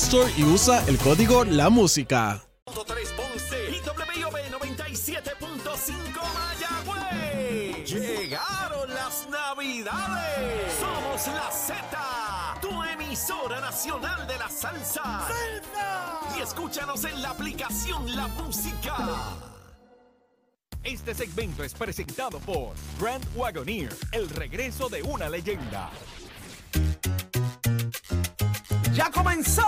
Store y usa el código La Música. 3 Ponce y WIOB 97.5 Mayagüez. Llegaron las navidades. Somos la Z, tu emisora nacional de la salsa. Y escúchanos en la aplicación La Música. Este segmento es presentado por Grand Wagoneer, el regreso de una leyenda. Ya comenzó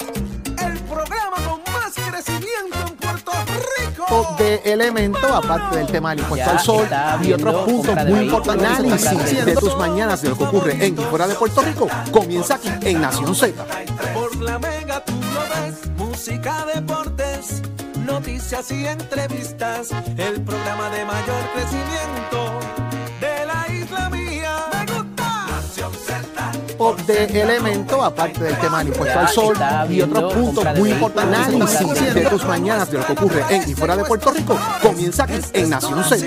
el programa con más crecimiento en Puerto Rico. de elementos, aparte del tema del impuesto Ya al sol y otros puntos muy importantes. Análisis de tus mañanas de lo que ocurre en y fuera de Puerto Rico comienza aquí en Nación Z. Por la mega tú lo ves, música, deportes, noticias y entrevistas. El programa de mayor crecimiento de la isla mía. De elementos, aparte del tema del impuesto al sol y otros puntos muy importantes. Análisis de tus mañanas de lo que ocurre en y fuera de Puerto Rico comienza aquí en Nación Z.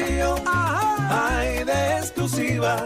Hay de exclusivas,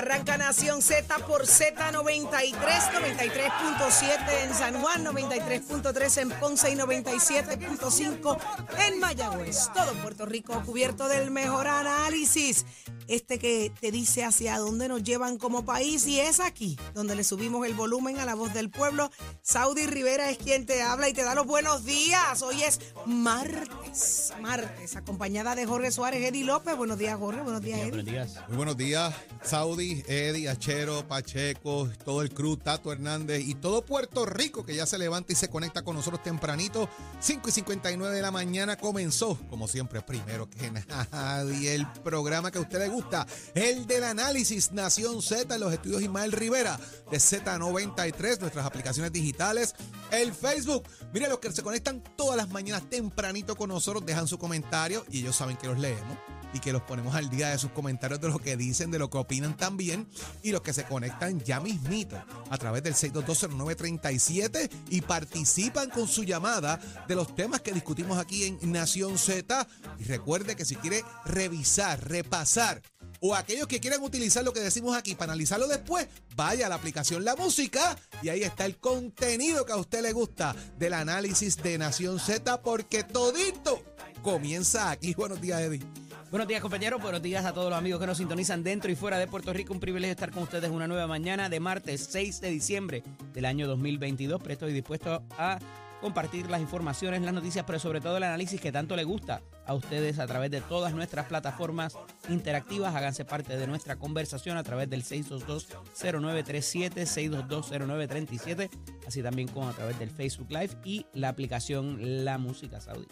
Arranca Nación Z por Z93, 93.7 en San Juan, 93.3 en Ponce y 97.5 en Mayagüez. Todo Puerto Rico cubierto del mejor análisis. Este que te dice hacia dónde nos llevan como país y es aquí donde le subimos el volumen a la voz del pueblo. Saudi Rivera es quien te habla y te da los buenos días. Hoy es martes, martes, acompañada de Jorge Suárez, Eddie López. Buenos días, Jorge. Buenos días, Eddie. Buenos días. Muy buenos días, Saudi, Eddie, Achero, Pacheco, todo el crew, Tato Hernández y todo Puerto Rico que ya se levanta y se conecta con nosotros tempranito. 5 y 59 de la mañana comenzó, como siempre, primero que nadie, el programa que a usted le gusta, el del análisis Nación Z en los estudios Ismael Rivera de Z93, nuestras aplicaciones digitales, el Facebook. Mire, los que se conectan todas las mañanas tempranito con nosotros dejan su comentario y ellos saben que los leemos y que los ponemos al día de sus comentarios de lo que dicen, de lo que opinan también y los que se conectan ya mismito a través del 6220937 y participan con su llamada de los temas que discutimos aquí en Nación Z y recuerde que si quiere revisar, repasar o aquellos que quieran utilizar lo que decimos aquí para analizarlo después, vaya a la aplicación La Música y ahí está el contenido que a usted le gusta del análisis de Nación Z porque todito comienza aquí. Buenos días, Eddie. Buenos días, compañeros. Buenos días a todos los amigos que nos sintonizan dentro y fuera de Puerto Rico. Un privilegio estar con ustedes una nueva mañana de martes 6 de diciembre del año 2022. Presto y dispuesto a compartir las informaciones, las noticias, pero sobre todo el análisis que tanto le gusta a ustedes a través de todas nuestras plataformas interactivas. Háganse parte de nuestra conversación a través del 622-0937, 622-0937, así también como a través del Facebook Live y la aplicación La Música Saudí.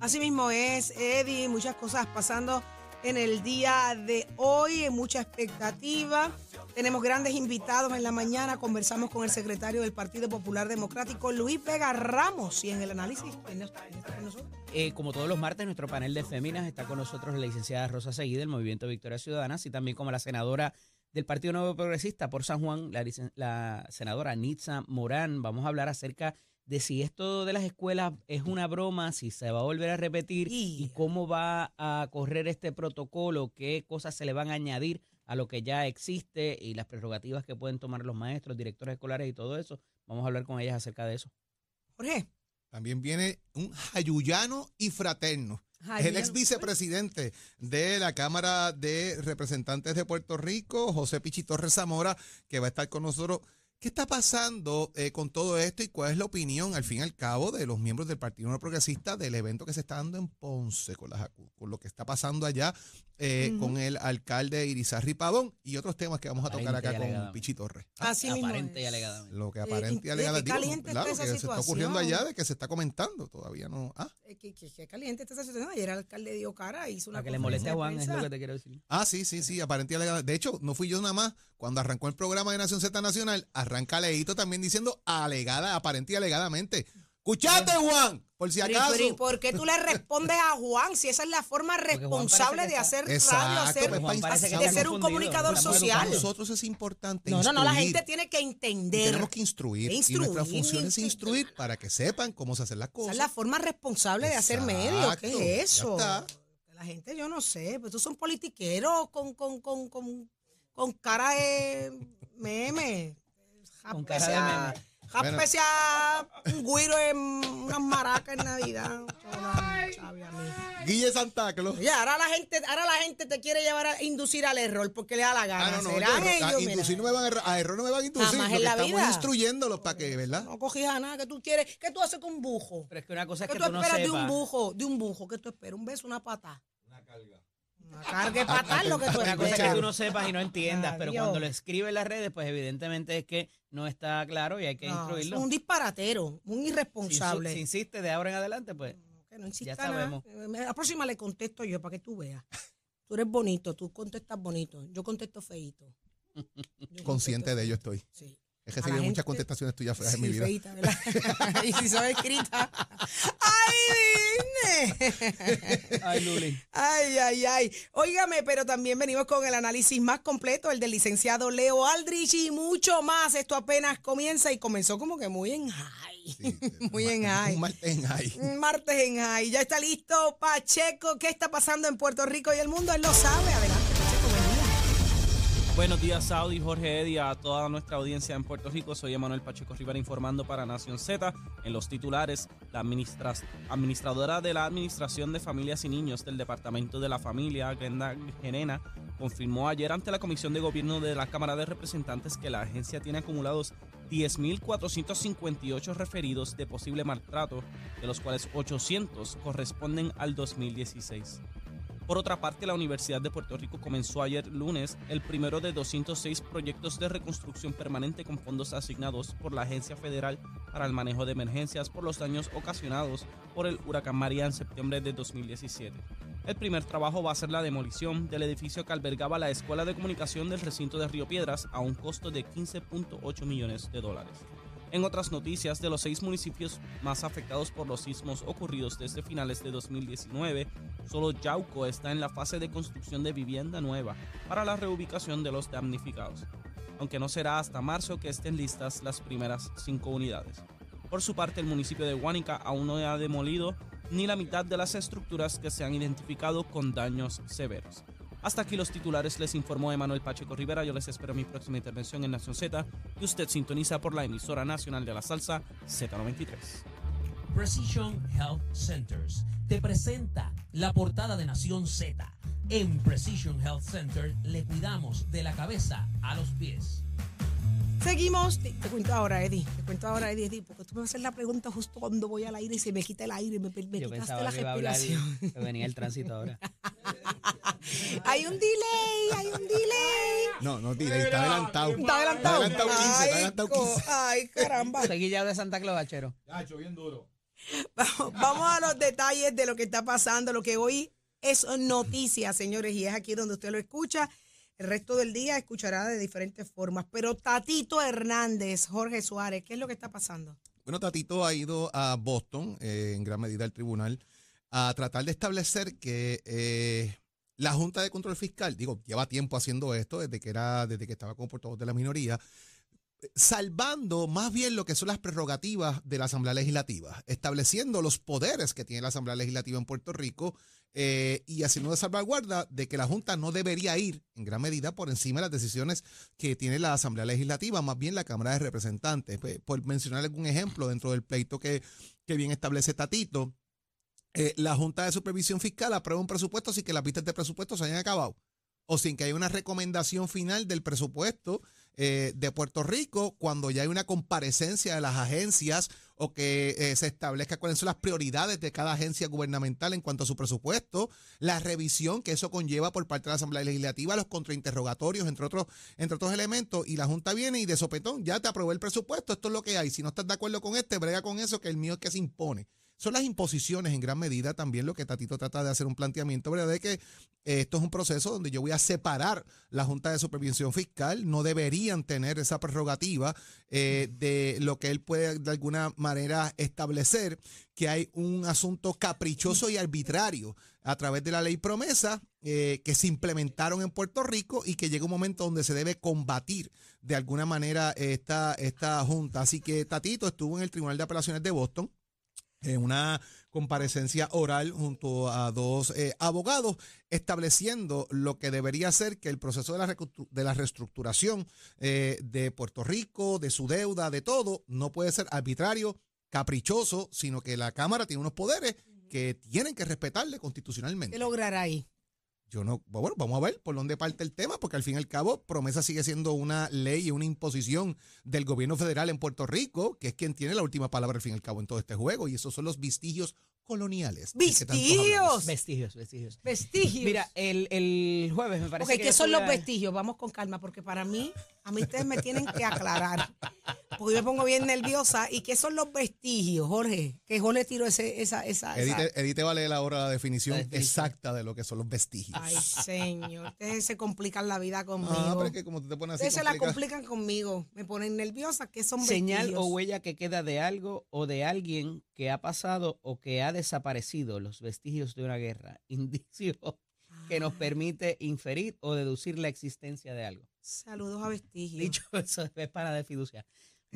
Así mismo es, Eddie, muchas cosas pasando en el día de hoy, mucha expectativa. Tenemos grandes invitados en la mañana. Conversamos con el secretario del Partido Popular Democrático, Luis Vega Ramos, y en el análisis ¿quién está con nosotros? Eh, como todos los martes, nuestro panel de féminas está con nosotros la licenciada Rosa Seguí del Movimiento Victoria Ciudadana, así también como la senadora del Partido Nuevo Progresista por San Juan, la, la senadora Nitza Morán. Vamos a hablar acerca de si esto de las escuelas es una broma, si se va a volver a repetir y Y- cómo va a correr este protocolo, qué cosas se le van a añadir a lo que ya existe y las prerrogativas que pueden tomar los maestros, directores escolares y todo eso. Vamos a hablar con ellas acerca de eso. Jorge, También viene un jayuyano y fraterno. Es el ex vicepresidente de la Cámara de Representantes de Puerto Rico, José Pichi Torres Zamora, que va a estar con nosotros. ¿Qué está pasando eh, con todo esto y cuál es la opinión, al fin y al cabo, de los miembros del Partido No Progresista del evento que se está dando en Ponce, con, las con lo que está pasando allá eh, con el alcalde Irizarri Pavón y otros temas que vamos a tocar y acá con. Pichi Torres? Así mismo Aparente y alegadamente. Lo que Eh, aparente y y- alegadamente, eh, caliente ¿verdad? está Lo esa que se está ocurriendo situación. allá de que se está comentando, todavía no. Ah, Eh, Que, que- que caliente está esa situación. Ayer el alcalde dio cara, hizo una Para que le moleste a Juan, es lo que te quiero decir. Ah, sí, sí, sí, aparente y alegadamente. De hecho, no fui yo nada más. Cuando arrancó el programa de Nación Z Nacional, arranca Leito también diciendo alegada, aparente y alegadamente. ¡Escuchate, Juan! Por si Pero, acaso. pero, ¿y por qué tú le respondes a Juan si esa es la forma responsable de está- hacer radio, Exacto, hacer, pues, Juan parece que de está ser un comunicador social? Para nosotros es importante. No, no, no, la gente tiene que Y entender. tenemos que instruir. Y nuestra instruir, función es instruir. para que sepan cómo se hacen las Esa cosas. es la forma responsable de hacer medio. Exacto, ¿Qué es ya eso? está. La gente, yo no sé, pues estos son politiqueros con, con, con, con, con cara de meme. Con cara de meme. Jápese a un güiro en unas maracas en Navidad. A. Guille Santa Claus. Oye, ahora la gente, ahora la gente te quiere llevar a inducir al error porque le da la gana. Ah, no, no, ¿Serán yo- a ellos? Mira, inducir no me van a, a error no me van a inducir. En que la estamos vida. instruyéndolos para que, ¿verdad? no cogías nada. ¿Qué tú quieres? ¿Qué tú haces con un bujo? Pero es que una cosa es ¿Qué que tú tú no esperas de un bujo? De un bujo. ¿Qué tú esperas? ¿Un beso, una pata? Una carga. De patar lo que tú Una cosa es que tú no sepas y no entiendas, pero Adiós. cuando lo escribe en las redes, pues evidentemente es que no está claro y hay que No, instruirlo. es un disparatero, un Si, irresponsable. si insiste de ahora en adelante, pues Que no insista Ya nada. sabemos. Eh, La próxima le contesto yo para que tú veas. Tú eres bonito, tú contestas bonito. Yo contesto feito. Yo Consciente de ello estoy. Sí. Es que A se la vienen gente- muchas contestaciones tuyas feas en mi vida. y si son escritas. ¡Ay, dime! Ay, Luli. Ay, ay, ay. Óigame, pero también venimos con el análisis más completo, el del licenciado Leo Aldrich y mucho más. Esto apenas comienza y comenzó como que muy en high. Sí, muy en high. Un martes en high. Un Martes en high. Ya está listo Pacheco. ¿Qué está pasando en Puerto Rico y el mundo? Él lo sabe. Adelante. Buenos días, Saudi, Jorge Eddy, a toda nuestra audiencia en Puerto Rico. Soy Emanuel Pacheco Rivera informando para Nación Z. En los titulares, la administra- administradora de la Administración de Familias y Niños del Departamento de la Familia, Glenda Gerena, confirmó ayer ante la Comisión de Gobierno de la Cámara de Representantes que la agencia tiene acumulados 10.458 referidos de posible maltrato, de los cuales 800 corresponden al 2016. Por otra parte, la Universidad de Puerto Rico comenzó ayer lunes el primero de 206 proyectos de reconstrucción permanente con fondos asignados por la Agencia Federal para el Manejo de Emergencias por los daños ocasionados por el huracán María en septiembre de 2017. El primer trabajo va a ser la demolición del edificio que albergaba la Escuela de Comunicación del recinto de Río Piedras a un costo de 15.8 millones de dólares. En otras noticias, de los seis municipios más afectados por los sismos ocurridos desde finales de 2019, solo Yauco está en la fase de construcción de vivienda nueva para la reubicación de los damnificados, aunque no será hasta marzo que estén listas las primeras cinco unidades. Por su parte, el municipio de Huánica aún no ha demolido ni la mitad de las estructuras que se han identificado con daños severos. Hasta aquí los titulares, les informó Emanuel Pacheco Rivera. Yo les espero mi próxima intervención en Nación Z y usted sintoniza por la emisora nacional de la salsa Z93. Precision Health Centers te presenta la portada de Nación Z. En Precision Health Center le cuidamos de la cabeza a los pies. Seguimos. Te, te cuento ahora, Eddie. Te cuento ahora, Eddie, Eddie, porque tú me vas a hacer la pregunta justo cuando voy al aire y se me quita el aire y me, me Yo quitaste la que iba a hablar respiración. que venía el tránsito ahora. hay un delay, hay un delay. No, no, tira, está adelantado. Está adelantado. Está adelantado 15, está Ay, adelantado co- 15. Ay, caramba. Seguilla de Santa Claus, Achero. Vamos, vamos a los detalles de lo que está pasando, lo que hoy es noticia, señores, y es aquí donde usted lo escucha. El resto del día escuchará de diferentes formas. Pero Tatito Hernández, Jorge Suárez, ¿qué es lo que está pasando? Bueno, Tatito ha ido a Boston, eh, en gran medida al tribunal, a tratar de establecer que eh, la Junta de Control Fiscal, digo, lleva tiempo haciendo esto desde que era, desde que estaba como portavoz de la minoría, salvando más bien lo que son las prerrogativas de la Asamblea Legislativa, estableciendo los poderes que tiene la Asamblea Legislativa en Puerto Rico eh, y haciendo una salvaguarda de que la Junta no debería ir en gran medida por encima de las decisiones que tiene la Asamblea Legislativa, más bien la Cámara de Representantes. Pues, por mencionar algún ejemplo dentro del pleito que, que bien establece Tatito, eh, la Junta de Supervisión Fiscal aprueba un presupuesto sin que las vistas de presupuesto se hayan acabado o sin que haya una recomendación final del presupuesto eh, de Puerto Rico cuando ya hay una comparecencia de las agencias o que eh, se establezca cuáles son las prioridades de cada agencia gubernamental en cuanto a su presupuesto, la revisión que eso conlleva por parte de la Asamblea Legislativa, los contrainterrogatorios, entre otros, entre otros elementos, y la Junta viene y de sopetón, ya te aprobó el presupuesto, esto es lo que hay, si no estás de acuerdo con este, brega con eso, que el mío es que se impone son las imposiciones en gran medida también lo que Tatito trata de hacer un planteamiento, ¿verdad? De que eh, esto es un proceso donde yo voy a separar la Junta de Supervisión Fiscal, no deberían tener esa prerrogativa eh, de lo que él puede de alguna manera establecer, que hay un asunto caprichoso y arbitrario a través de la ley promesa eh, que se implementaron en Puerto Rico y que llega un momento donde se debe combatir de alguna manera esta, esta junta. Así que Tatito estuvo en el Tribunal de Apelaciones de Boston en una comparecencia oral junto a dos eh, abogados, estableciendo lo que debería ser que el proceso de la, de la reestructuración eh, de Puerto Rico, de su deuda, de todo, no puede ser arbitrario, caprichoso, sino que la Cámara tiene unos poderes que tienen que respetarle constitucionalmente. ¿Qué logrará ahí? Yo no, bueno, vamos a ver por dónde parte el tema, porque al fin y al cabo, promesa sigue siendo una ley y una imposición del gobierno federal en Puerto Rico, que es quien tiene la última palabra al fin y al cabo en todo este juego, y esos son los vestigios coloniales. ¡Vestigios! Vestigios, vestigios. Vestigios. Mira, el, el jueves me parece Ok, que. ¿qué son los vestigios? Vamos con calma, porque para mí, a mí ustedes me tienen que aclarar. Porque yo me pongo bien nerviosa. ¿Y qué son los vestigios, Jorge? Que Jorge tiró ese, esa, esa, esa- Edite, Edite va a leer ahora la definición La definición. exacta de lo que son los vestigios. Ay, señor. Ustedes se complican la vida conmigo. ah, pero es que como tú te pones así. Ustedes se la complica- complican conmigo. Me ponen nerviosa. ¿Qué son Señal vestigios? o huella que queda de algo o de alguien que ha pasado o que ha desaparecido, los vestigios de una guerra, indicio que nos Ah, permite inferir o deducir la existencia de algo. Saludos a vestigios. Dicho eso, es para de fiducia.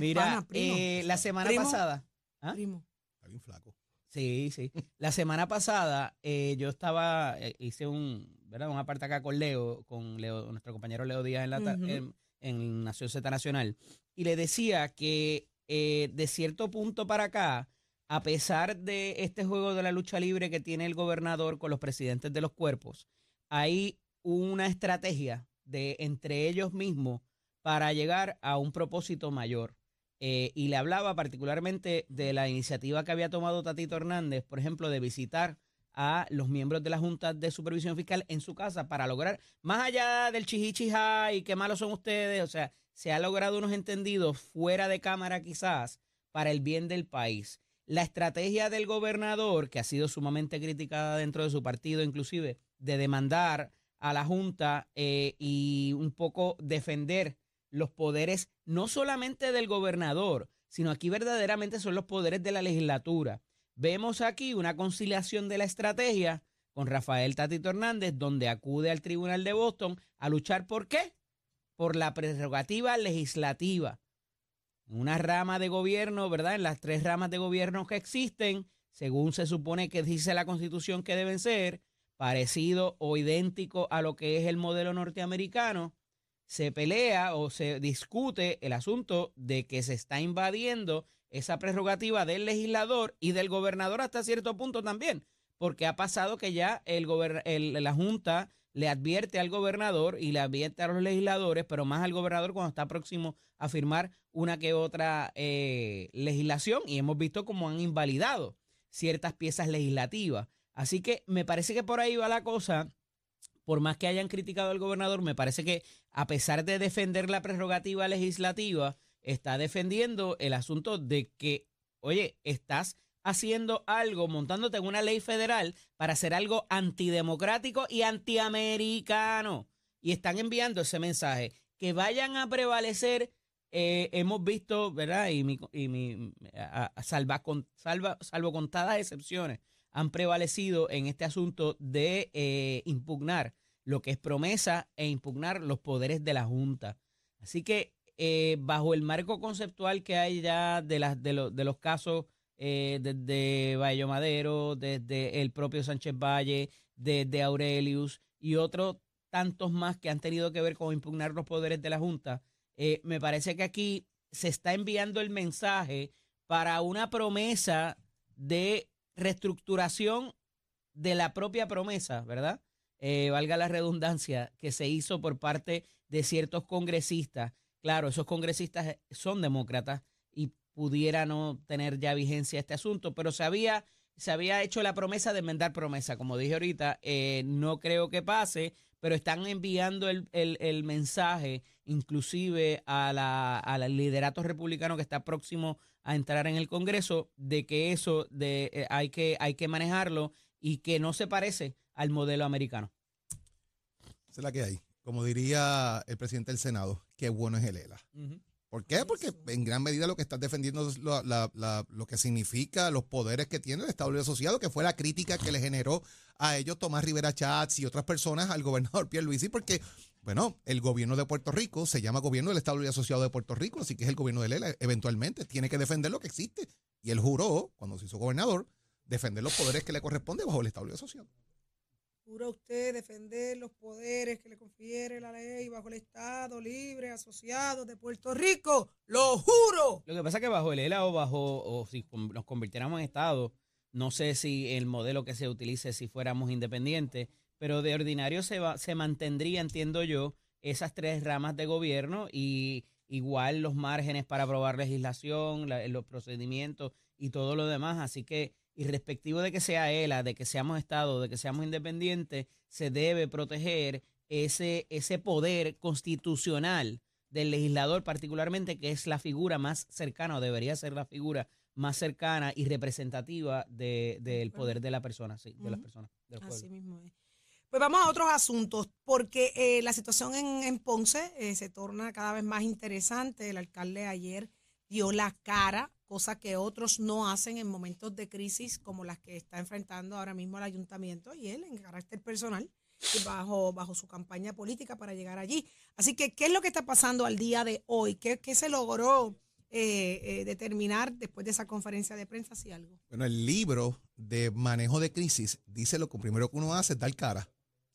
Mira, pana, primo. eh, la semana Primo. pasada. ¿Ah? Primo. Está bien flaco. Sí, sí. La semana pasada eh, yo estaba, eh, hice un, ¿verdad? Un aparte acá con Leo, con Leo, nuestro compañero Leo Díaz en, la en, en Nación Z Nacional, y le decía que eh, de cierto punto para acá, a pesar de este juego de la lucha libre que tiene el gobernador con los presidentes de los cuerpos, hay una estrategia de entre ellos mismos para llegar a un propósito mayor. Eh, y le hablaba particularmente de la iniciativa que había tomado Tatito Hernández, por ejemplo, de visitar a los miembros de la Junta de Supervisión Fiscal en su casa para lograr, más allá del chihichija y qué malos son ustedes, o sea, se ha logrado unos entendidos fuera de cámara quizás para el bien del país. La estrategia del gobernador, que ha sido sumamente criticada dentro de su partido, inclusive, de demandar a la Junta eh, y un poco defender los poderes no solamente del gobernador, sino aquí verdaderamente son los poderes de la legislatura. Vemos aquí una conciliación de la estrategia con Rafael Tatito Hernández, donde acude al Tribunal de Boston a luchar por qué? Por la prerrogativa legislativa. Una rama de gobierno, ¿verdad? En las tres ramas de gobierno que existen, según se supone que dice la Constitución que deben ser, parecido o idéntico a lo que es el modelo norteamericano, se pelea o se discute el asunto de que se está invadiendo esa prerrogativa del legislador y del gobernador hasta cierto punto también, porque ha pasado que ya el, el- la Junta le advierte al gobernador y le advierte a los legisladores, pero más al gobernador cuando está próximo a firmar una que otra eh, legislación y hemos visto cómo han invalidado ciertas piezas legislativas. Así que me parece que por ahí va la cosa por más que hayan criticado al gobernador, me parece que a pesar de defender la prerrogativa legislativa, está defendiendo el asunto de que, oye, estás haciendo algo, montándote en una ley federal para hacer algo antidemocrático y antiamericano. Y están enviando ese mensaje. Que vayan a prevalecer, eh, hemos visto, ¿verdad? Y mi, y mi salva, con, salva, salvo contadas excepciones, han prevalecido en este asunto de eh, impugnar lo que es promesa e impugnar los poderes de la Junta. Así que eh, bajo el marco conceptual que hay ya de, de, de los casos eh, desde Bayo Madero, desde el propio Sánchez Valle, desde Aurelius y otros tantos más que han tenido que ver con impugnar los poderes de la Junta, me parece que aquí se está enviando el mensaje para una promesa de reestructuración de la propia promesa, ¿verdad? Eh, valga la redundancia, que se hizo por parte de ciertos congresistas. Claro, esos congresistas son demócratas y pudiera no tener ya vigencia este asunto, pero se había, se había hecho la promesa de enmendar promesa. Como dije ahorita, eh, no creo que pase, pero están enviando el, el- el mensaje inclusive a la- al liderato republicano que está próximo a entrar en el Congreso de que eso de, eh, hay, que, hay que manejarlo y que no se parece al modelo americano. Esa es la que hay. Como diría el presidente del Senado, qué bueno es el ELA. ¿Por qué? Porque en gran medida lo que estás defendiendo es lo, la- la- lo que significa los poderes que tiene el Estado Libre Asociado, que fue la crítica que le generó a ellos Tomás Rivera Chats y otras personas al gobernador Pierre Luisi, porque, bueno, el gobierno de Puerto Rico se llama gobierno del Estado Libre Asociado de Puerto Rico, así que es el gobierno de Lela, eventualmente tiene que defender lo que existe. Y él juró, cuando se hizo gobernador, defender los poderes que le corresponden bajo el Estado Libre Asociado. ¿Jura usted defender los poderes que le confiere la ley bajo el Estado Libre Asociado de Puerto Rico? ¡Lo juro! Lo que pasa es que bajo el ELA o bajo, o si nos convirtiéramos en Estado, no sé si el modelo que se utilice si fuéramos independientes, pero de ordinario se, va, se mantendría, entiendo yo, esas tres ramas de gobierno y igual los márgenes para aprobar legislación, la- los procedimientos y todo lo demás. Así que, irrespectivo de que sea ELA, de que seamos Estado, de que seamos independientes, se debe proteger ese, ese poder constitucional del legislador particularmente, que es la figura más cercana o debería ser la figura más cercana y representativa de- del poder de la persona, sí, de las personas, del Así mismo es. Pues vamos a otros asuntos, porque eh, la situación en, Ponce eh, se torna cada vez más interesante. El alcalde ayer dio la cara, cosa que otros no hacen en momentos de crisis como las que está enfrentando ahora mismo el ayuntamiento y él en carácter personal bajo, bajo su campaña política para llegar allí. Así que, ¿qué es lo que está pasando al día de hoy? ¿Qué, qué se logró eh, eh, determinar después de esa conferencia de prensa, si algo? Bueno, el libro de manejo de crisis dice lo que primero que uno hace es dar cara.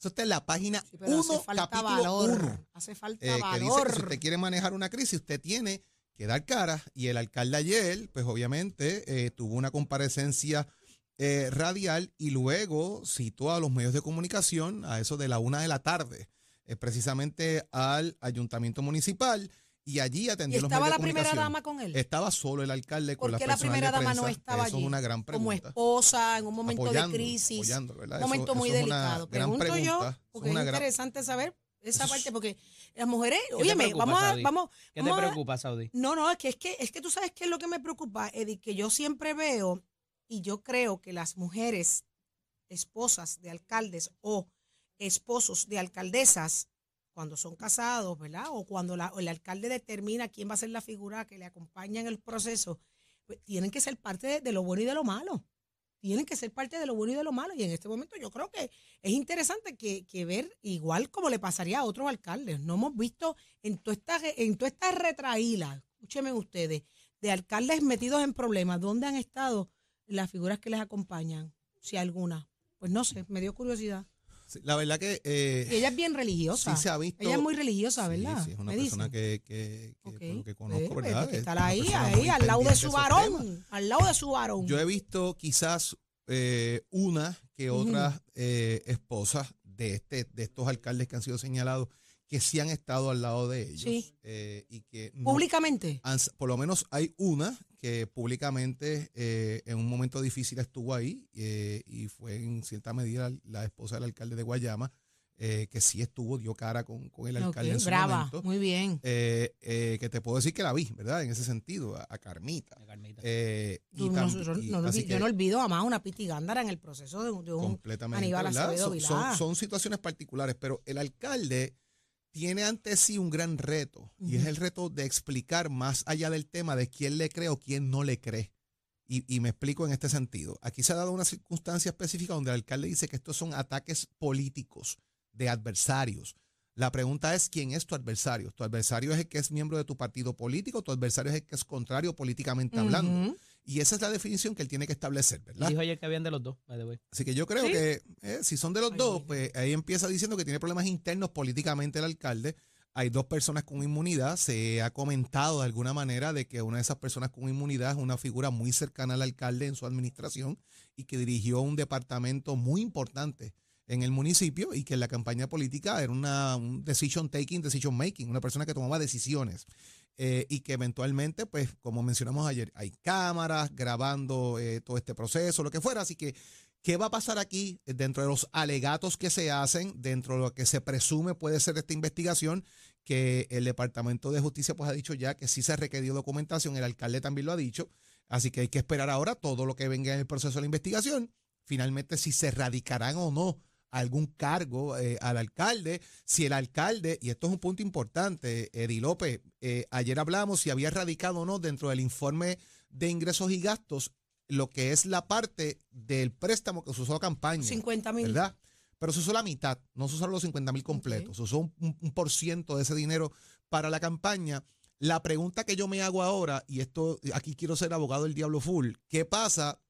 Eso está en la página Sí, pero 1, hace falta capítulo valor. 1. Hace falta eh, que dice valor. que si usted quiere manejar una crisis, usted tiene que dar cara. Y el alcalde ayer, pues obviamente, eh, tuvo una comparecencia eh, radial y luego citó a los medios de comunicación a eso de la una de la tarde, precisamente al ayuntamiento municipal. Y allí ¿Y atendió los estaba medios la de primera dama con él? Estaba solo el alcalde con ¿Por la qué la personal primera de dama no estaba Eso allí? es una gran Como esposa, en un momento Apoyando, de crisis. apoyando, ¿verdad? Un momento eso muy delicado. gran Pregunto yo, pregunta. Eso porque es es, una gran- interesante saber esa parte, porque las mujeres, te óyeme, preocupa, vamos a, vamos, ¿Qué te vamos a- preocupa, Saudi? no, no, es que, es que es que tú sabes qué es lo que me preocupa, Eddie, que yo siempre veo y yo creo que las mujeres esposas de alcaldes o esposos de alcaldesas, cuando son casados, ¿verdad? O cuando la- o el alcalde determina quién va a ser la figura que le acompaña en el proceso, pues, tienen que ser parte de, lo bueno y de lo malo. Tienen que ser parte de lo bueno y de lo malo. Y en este momento yo creo que es interesante que, ver, igual como le pasaría a otros alcaldes. No hemos visto en toda esta, en toda esta retraíla, escúchenme ustedes, de alcaldes metidos en problemas, ¿dónde han estado las figuras que les acompañan? Si alguna. Pues no sé, me dio curiosidad. Sí, La verdad que eh, ella es bien religiosa. sí se ha visto. Ella es muy religiosa, Sí, ¿verdad? Sí, es una persona dicen. que, que, que, Ok. por lo que conozco, Pues, ¿verdad? que Es estar una ahí, ahí, al lado de su varón. Al lado de su varón. Yo he visto quizás eh, una que otras eh, esposas de este de estos alcaldes que han sido señalados que sí han estado al lado de ellos Sí. eh, y que no Públicamente. han- por lo menos hay una que públicamente eh, en un momento difícil estuvo ahí eh, y fue en cierta medida la esposa del alcalde de Guayama eh, que sí estuvo dio cara con, con el alcalde Ok, en su brava, momento muy bien. eh, eh, que te puedo decir que la vi, ¿verdad? En ese sentido, a, a Carmita. Eh, y Tú no- yo, y no yo que no olvido jamás una Piti Gándara en el proceso de, un- de un completamente, Aníbal. Acevedo Son, son- Vilá. son situaciones particulares, pero el alcalde tiene ante sí un gran reto y es el reto de explicar más allá del tema de quién le cree o quién no le cree. Y, y me explico en este sentido. Aquí se ha dado una circunstancia específica donde el alcalde dice que estos son ataques políticos de adversarios La pregunta es, ¿quién es tu adversario? ¿Tu adversario es el que es miembro de tu partido político? ¿Tu adversario es el que es contrario políticamente hablando? Y esa es la definición que él tiene que establecer, ¿verdad? Dijo ayer que habían de los dos, by the way. Así que yo creo ¿Sí? que eh, si son de los Ay, dos, pues ahí empieza diciendo que tiene problemas internos políticamente el alcalde. Hay dos personas con inmunidad. Se ha comentado de alguna manera de que una de esas personas con inmunidad es una figura muy cercana al alcalde en su administración y que dirigió un departamento muy importante en el municipio y que en la campaña política era una un decision taking, decision making, una persona que tomaba decisiones. Eh, y que eventualmente, pues, como mencionamos ayer, hay cámaras grabando eh, todo este proceso, lo que fuera. Así que, ¿qué va a pasar aquí dentro de los alegatos que se hacen, dentro de lo que se presume puede ser esta investigación? Que el Departamento de Justicia, pues, ha dicho ya que sí se ha requerido documentación, el alcalde también lo ha dicho. Así que hay que esperar ahora todo lo que venga en el proceso de la investigación. Finalmente, si se radicarán o no algún cargo eh, al alcalde, si el alcalde, y esto es un punto importante, Eddie López, eh, ayer hablamos si había radicado o no dentro del informe de ingresos y gastos lo que es la parte del préstamo que se usó a campaña. 50 mil. ¿Verdad? Pero se usó la mitad, no se usaron los 50 mil completos, se usó un, un- un por ciento de ese dinero para la campaña. La pregunta que yo me hago ahora, y esto aquí quiero ser abogado del diablo full, ¿qué pasa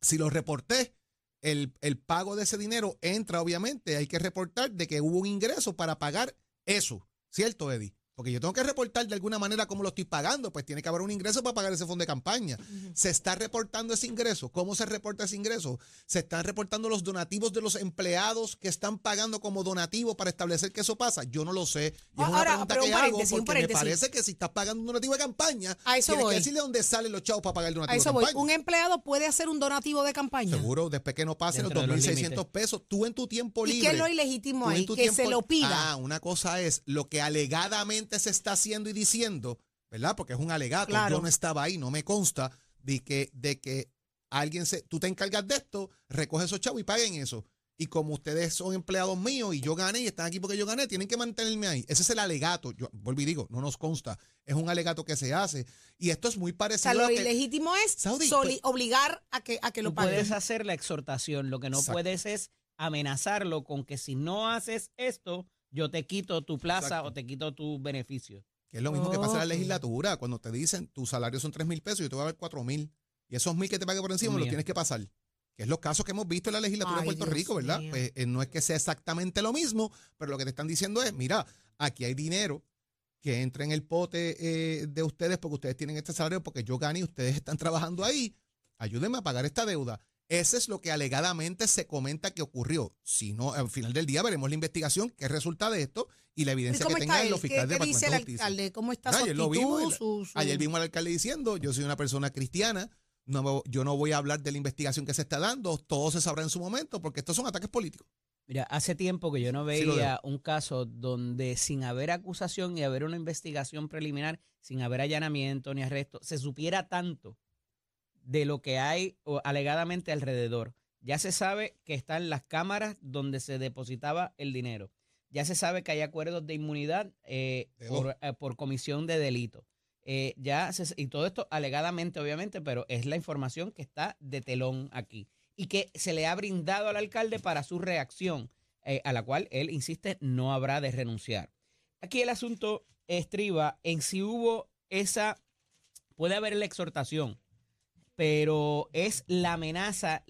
si lo reporté? El, el pago de ese dinero entra, obviamente, hay que reportar de que hubo un ingreso para pagar eso, ¿cierto, Eddie? Porque yo tengo que reportar de alguna manera cómo lo estoy pagando, pues tiene que haber un ingreso para pagar ese fondo de campaña. ¿Se está reportando ese ingreso? ¿Cómo se reporta ese ingreso? ¿Se están reportando los donativos de los empleados que están pagando como donativo para establecer que eso pasa? Yo no lo sé. Y es una Ahora, pregunta pero un que hago un porque me parece que si estás pagando un donativo de campaña, A eso tienes voy. que decirle dónde salen los chavos para pagar el donativo A eso de voy. campaña. Un empleado puede hacer un donativo de campaña. Seguro, después que no pasen los Dentro de los 2.600 límites. pesos, tú en tu tiempo ¿Y libre. qué es lo ilegítimo ahí? Que se lo pida. Ah, una cosa es lo que alegadamente se está haciendo y diciendo, ¿verdad? Porque es un alegato. Claro. Yo no estaba ahí, no me consta de que, de que alguien se. Tú te encargas de esto, recoge esos chavos y paguen eso. Y como ustedes son empleados míos y yo gané y están aquí porque yo gané, tienen que mantenerme ahí. Ese es el alegato. Yo vuelvo y digo, no nos consta. Es un alegato que se hace. Y esto es muy O parecido sea, lo a lo que- ilegítimo es Saudi, soli- pues- obligar a que, a que lo paguen. puedes hacer la exhortación, lo que no Exacto. puedes es amenazarlo con que si no haces esto, yo te quito tu plaza Exacto. o te quito tu beneficio. Que es lo mismo que pasa en la legislatura, cuando te dicen tu salario son 3 mil pesos y yo te voy a dar 4 mil. Y esos mil que te pague por encima me los tienes que pasar. Que es los casos que hemos visto en la legislatura Ay, de Puerto Dios Rico, ¿verdad? Pues eh, no es que sea exactamente lo mismo, pero lo que te están diciendo es, mira, aquí hay dinero que entra en el pote eh, de ustedes porque ustedes tienen este salario, porque yo gané y ustedes están trabajando ahí. Ayúdenme a pagar esta deuda. Ese es lo que alegadamente se comenta que ocurrió. Si no, al final del día veremos la investigación, qué resulta de esto y la ¿Y evidencia que tengan los ¿Qué, fiscales del qué dice el Departamento de Justicia. alcalde? ¿Cómo está su Ayer lo actitud? vimos, el- su- su- Ayer vimos al alcalde diciendo, yo soy una persona cristiana, no me- yo no voy a hablar de la investigación que se está dando, todo se sabrá en su momento, porque estos son ataques políticos. Mira, hace tiempo que yo no Sí veía un caso donde sin haber acusación y haber una investigación preliminar, sin haber allanamiento ni arresto, se supiera tanto de lo que hay o, alegadamente alrededor. Ya se sabe que están las cámaras donde se depositaba el dinero. Ya se sabe que hay acuerdos de inmunidad eh, por, eh, por comisión de delito. Eh, ya se- y todo esto alegadamente, obviamente, pero es la información que está de telón aquí y que se le ha brindado al alcalde para su reacción, a la cual él insiste no habrá de renunciar. Aquí el asunto estriba en si hubo esa, puede haber la exhortación, pero es la amenaza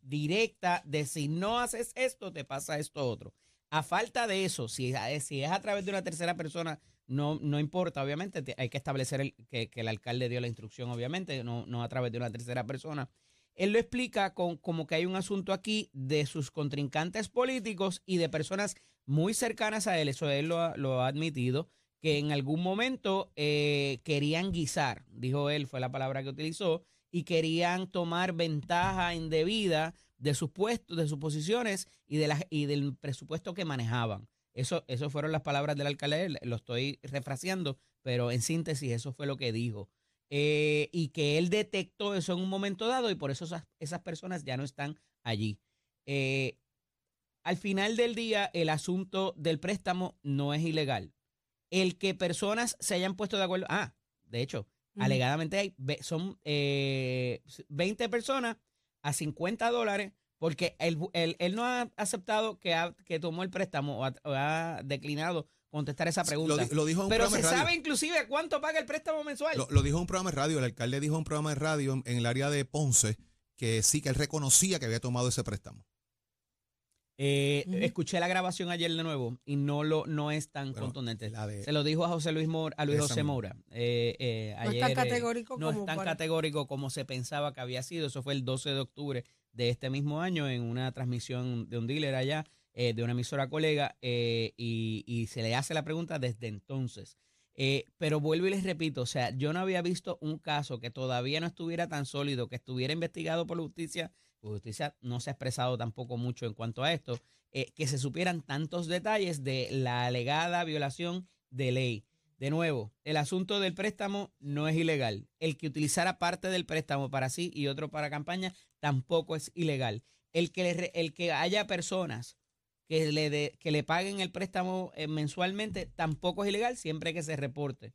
directa de si no haces esto, te pasa esto otro. A falta de eso, si, es- es a través de una tercera persona, no, no importa, obviamente, te- hay que establecer que, el alcalde dio la instrucción, obviamente, no, no a través de una tercera persona. Él lo explica con, como que hay un asunto aquí de sus contrincantes políticos y de personas muy cercanas a él, eso él lo ha, lo ha admitido, que en algún momento eh, querían guisar, dijo él, fue la palabra que utilizó, y querían tomar ventaja indebida de sus puestos, de sus posiciones y, de las, y del presupuesto que manejaban. Eso, eso fueron las palabras del alcalde, lo estoy refraseando, pero en síntesis eso fue lo que dijo. Eh, y que él detectó eso en un momento dado y por eso esas, esas personas ya no están allí. Eh, al final del día, el asunto del préstamo no es ilegal. El que personas se hayan puesto de acuerdo, ah, de hecho, Alegadamente hay, son eh, 20 personas a 50 dólares Porque él, él- él no ha aceptado que, ha- que tomó el préstamo o ha, o ha declinado contestar esa pregunta. Lo, di- lo dijo en un Pero programa se radio. sabe inclusive cuánto paga el préstamo mensual. Lo, lo dijo en un programa de radio, el alcalde dijo en un programa de radio en, en el área de Ponce que sí, que él reconocía que había tomado ese préstamo. Eh. Escuché la grabación ayer de nuevo y no lo no es tan Bueno, contundente. de- Se lo dijo a José Luis Moura, a Luis José. Moura. eh, eh, No es ayer, tan eh, categórico no como es tan para- categórico como se pensaba que había sido. Eso fue el 12 de octubre de este mismo año en una transmisión de un dealer allá, eh, de una emisora colega, eh, y, y se le hace la pregunta desde entonces. Eh, pero vuelvo y les repito, o sea, yo no había visto un caso que todavía no estuviera tan sólido, que estuviera investigado por la justicia, justicia no se ha expresado tampoco mucho en cuanto a esto, eh, que se supieran tantos detalles de la alegada violación de ley. De nuevo, el asunto del préstamo no es ilegal. El que utilizara parte del préstamo para sí y otro para campaña tampoco es ilegal. El que, el que haya personas que le, que le paguen el préstamo eh, mensualmente tampoco es ilegal siempre que se reporte.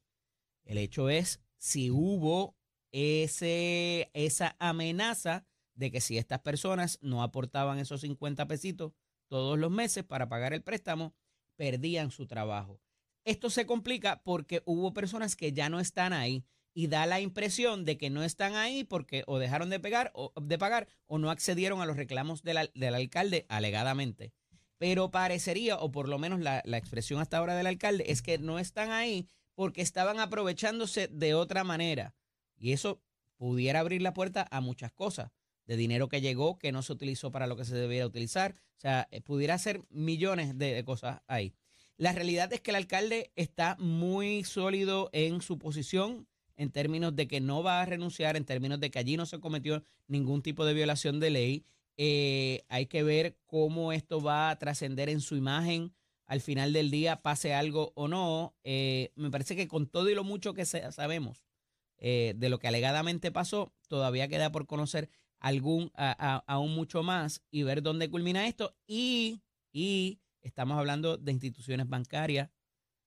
El hecho es si hubo ese, esa amenaza de que si estas personas no aportaban esos 50 pesitos todos los meses para pagar el préstamo, perdían su trabajo. Esto se complica porque hubo personas que ya no están ahí y da la impresión de que no están ahí porque o dejaron de, pegar, o, de pagar o no accedieron a los reclamos del, al- del alcalde alegadamente. Pero parecería, o por lo menos la, la expresión hasta ahora del alcalde, es que no están ahí porque estaban aprovechándose de otra manera. Y eso pudiera abrir la puerta a muchas cosas. De dinero que llegó, que no se utilizó para lo que se debiera utilizar. O sea, eh, pudiera ser millones de, cosas ahí. La realidad es que el alcalde está muy sólido en su posición en términos de que no va a renunciar, en términos de que allí no se cometió ningún tipo de violación de ley. Eh, hay que ver cómo esto va a trascender en su imagen al final del día, pase algo o no. Eh, me parece que con todo y lo mucho que sabemos de lo que alegadamente pasó, todavía queda por conocer algún, aún mucho más y ver dónde culmina esto. Y, y estamos hablando de instituciones bancarias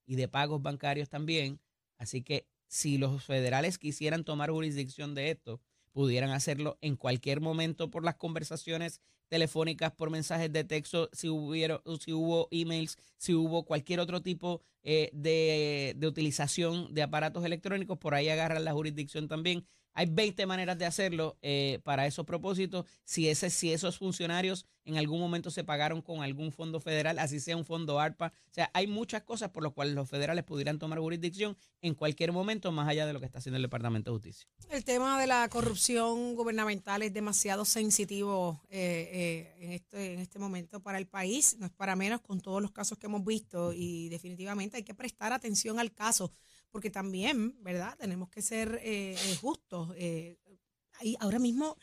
y de pagos bancarios también. Así que si los federales quisieran tomar jurisdicción de esto, pudieran hacerlo en cualquier momento por las conversaciones telefónicas, por mensajes de texto, si, hubieron, si hubo emails, si hubo cualquier otro tipo eh, de, de utilización de aparatos electrónicos, por ahí agarran la jurisdicción también. Hay 20 maneras de hacerlo eh, para esos propósitos. Si, ese, si esos funcionarios en algún momento se pagaron con algún fondo federal, así sea un fondo ARPA. O sea, hay muchas cosas por las cuales los federales pudieran tomar jurisdicción en cualquier momento, más allá de lo que está haciendo el Departamento de Justicia. El tema de la corrupción gubernamental es demasiado sensitivo eh, eh, en, este, en este momento para el país, no es para menos con todos los casos que hemos visto y definitivamente hay que prestar atención al caso, porque también, ¿verdad? Tenemos que ser eh, eh, justos. eh, ahora mismo,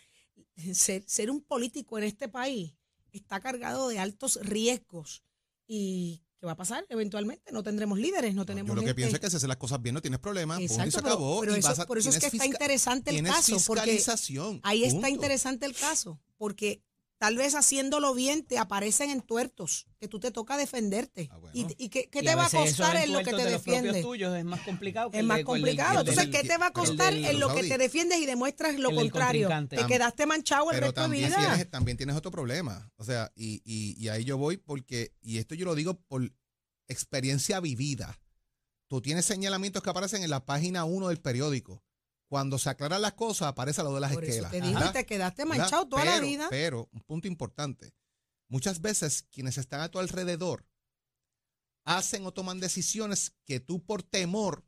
ser, ser un político en este país está cargado de altos riesgos y ¿qué va a pasar? Eventualmente no tendremos líderes, no tenemos Yo lo que gente- pienso es que si haces las cosas bien no tienes problema, punto y Exacto, se pero- acabó. pero y eso- a- por eso es que está interesante el caso, porque Ahí está punto. interesante el caso, porque tal vez haciéndolo bien te aparecen en tuertos, que tú te toca defenderte. Ah, bueno. ¿Y, y qué, qué Y te va a costar en lo que te de los propios defiende? tuyos es más complicado que Es más complicado. Entonces, ¿qué te va a el costar del- en lo que te defiendes y demuestras lo contrario? Te quedaste manchado el Pero resto de vida. tienes, también tienes otro problema. O sea, y, y, y ahí yo voy porque, y esto yo lo digo por experiencia vivida. Tú tienes señalamientos que aparecen en la página 1 del periódico. Cuando se aclaran las cosas, aparece lo de las Por eso esquelas. te y te quedaste ¿verdad? manchado toda la Pero- vida. Pero, un punto importante. Muchas veces quienes están a tu alrededor hacen o toman decisiones que tú por temor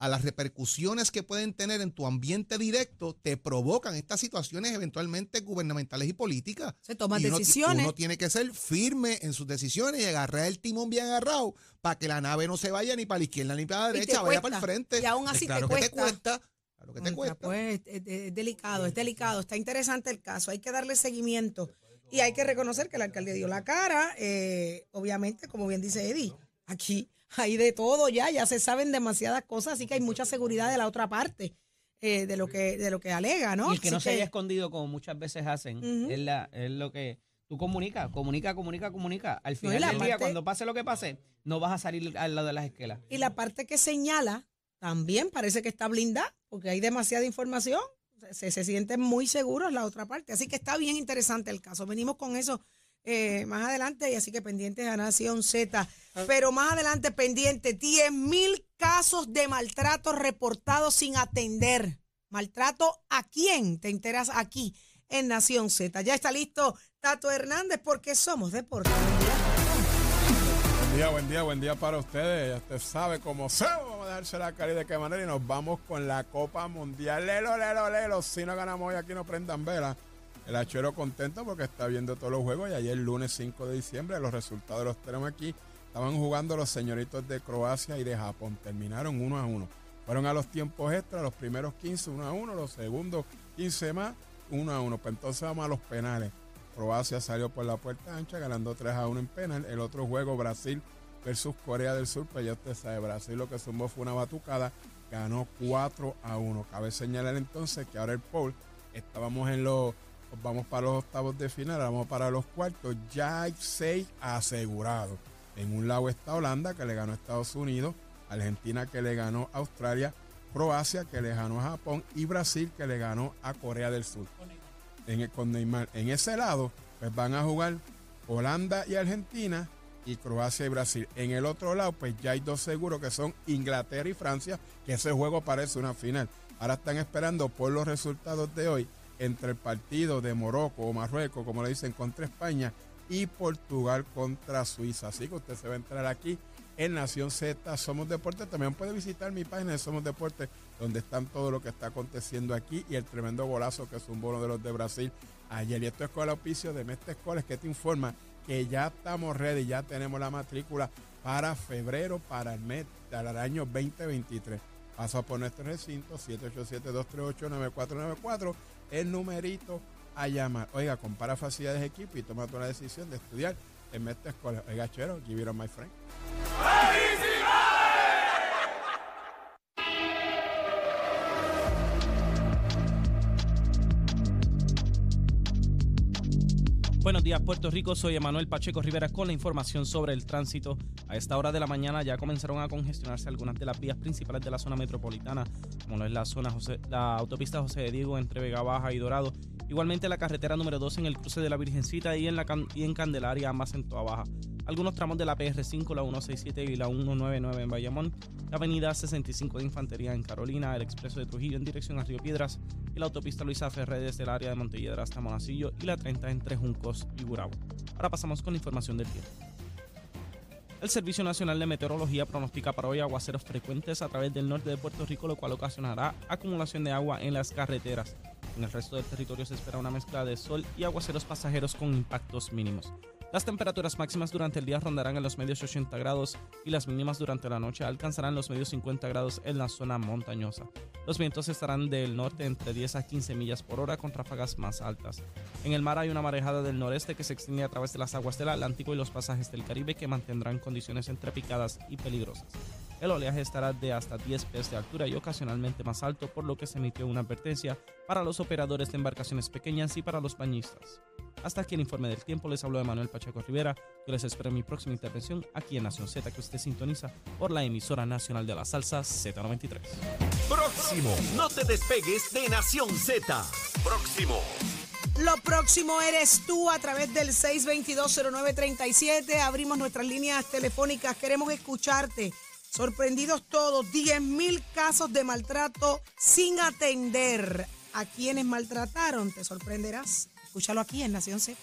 a las repercusiones que pueden tener en tu ambiente directo te provocan estas situaciones eventualmente gubernamentales y políticas. Se toman Y uno ti- decisiones. Uno tiene que ser firme en sus decisiones y agarrar el timón bien agarrado para que la nave no se vaya ni para la izquierda ni para la derecha, vaya para el frente. Y aún Pues así te claro que te cuesta. Claro que te Contra, cuesta. Pues es, delicado, es delicado. Está interesante el caso. Hay que darle seguimiento. Y hay que reconocer que el alcalde dio la cara. eh, obviamente, como bien dice Eddie, aquí hay de todo ya. Ya se saben demasiadas cosas, así que hay mucha seguridad de la otra parte eh, de lo que de lo que alega, ¿no? Y el que no se haya escondido, como muchas veces hacen, es, la, es lo que tú comunica, comunica, comunica, comunica. Al final del día, cuando pase lo que pase, no vas a salir al lado de las esquelas. Y la parte que señala también parece que está blindada, porque hay demasiada información. Se, se sienten muy seguros la otra parte. Así que está bien interesante el caso. Venimos con eso eh, más adelante y así que pendientes a Nación Z. Pero más adelante pendiente, 10 mil casos de maltrato reportados sin atender. ¿Maltrato a quién? Te enteras aquí en Nación Z. Ya está listo Tato Hernández porque somos deportes. Buen día, buen día, buen día para ustedes. Ya usted sabe cómo se vamos a dejarse la cara y de qué manera. Y nos vamos con la Copa Mundial. Lelo, lelo, lelo. Si no ganamos hoy, aquí no prendan vela. El hachero contento porque está viendo todos los juegos. Y ayer, lunes 5 de diciembre, los resultados los tenemos aquí. Estaban jugando los señoritos de Croacia y de Japón. Terminaron 1 a 1. Fueron a los tiempos extras, los primeros 15, 1 a 1. Los segundos 15 más, 1 a 1. Pues entonces vamos a los penales. Croacia salió por la puerta ancha ganando 3 a 1 en penal. El otro juego, Brasil versus Corea del Sur, pues ya usted sabe, Brasil lo que sumó fue una batucada, ganó 4 a 1. Cabe señalar entonces que ahora el Paul, estábamos en los, vamos para los octavos de final, vamos para los cuartos, ya hay 6 asegurados. En un lado está Holanda, que le ganó a Estados Unidos, Argentina, que le ganó a Australia, Croacia, que le ganó a Japón, y Brasil, que le ganó a Corea del Sur en con Neymar. En ese lado, pues van a jugar Holanda y Argentina y Croacia y Brasil. En el otro lado, pues ya hay dos seguros que son Inglaterra y Francia, que ese juego parece una final. Ahora están esperando por los resultados de hoy entre el partido de Morocco o Marruecos, como le dicen, contra España y Portugal contra Suiza. Así que usted se va a entrar aquí en Nación Z Somos Deportes. También puede visitar mi página de Somos Deportes, donde están todo lo que está aconteciendo aquí y el tremendo golazo que es un bono de los de Brasil ayer. Y esto es con el auspicio de Mestre Escoles que te informa que ya estamos ready, ya tenemos la matrícula para febrero, para el mes del año 2023. Pasa por nuestro recinto 787-238-9494, el numerito a llamar. Oiga, compara facilidades de equipo y toma la decisión de estudiar en Mestre Escoles. Oiga, chero, give it on my friend. Buenos días, Puerto Rico. Soy Emanuel Pacheco Rivera con la información sobre el tránsito. A esta hora de la mañana ya comenzaron a congestionarse algunas de las vías principales de la zona metropolitana, como lo es la zona José, la autopista José de Diego entre Vega Baja y Dorado. Igualmente la carretera número 2 en el cruce de la Virgencita y en, la, y en Candelaria, ambas en Toa Baja. Algunos tramos de la PR5, la 167 y la 199 en Bayamón, la avenida 65 de Infantería en Carolina, el expreso de Trujillo en dirección a Río Piedras y la autopista Luisa Ferré desde el área de Montelledra hasta Monacillo y la 30 entre Juncos y Gurabo. Ahora pasamos con información del tiempo. El Servicio Nacional de Meteorología pronostica para hoy aguaceros frecuentes a través del norte de Puerto Rico, lo cual ocasionará acumulación de agua en las carreteras. En el resto del territorio se espera una mezcla de sol y aguaceros pasajeros con impactos mínimos. Las temperaturas máximas durante el día rondarán en los medios 80 grados y las mínimas durante la noche alcanzarán los medios 50 grados en la zona montañosa. Los vientos estarán del norte entre 10 a 15 millas por hora con ráfagas más altas. En el mar hay una marejada del noreste que se extiende a través de las aguas del Atlántico y los pasajes del Caribe que mantendrán condiciones entre picadas y peligrosas. El oleaje estará de hasta 10 pies de altura y ocasionalmente más alto, por lo que se emitió una advertencia para los operadores de embarcaciones pequeñas y para los bañistas. Hasta aquí el informe del tiempo. Les habló de Manuel Pacheco Rivera. Yo les espero en mi próxima intervención aquí en Nación Z, que usted sintoniza por la emisora nacional de la salsa Z93. Próximo. No te despegues de Nación Z. Próximo. Lo próximo eres tú a través del 6220937. Abrimos nuestras líneas telefónicas. Queremos escucharte. Sorprendidos todos. 10 mil casos de maltrato sin atender. ¿A quienes maltrataron? Te sorprenderás. Escúchalo aquí en Nación Z.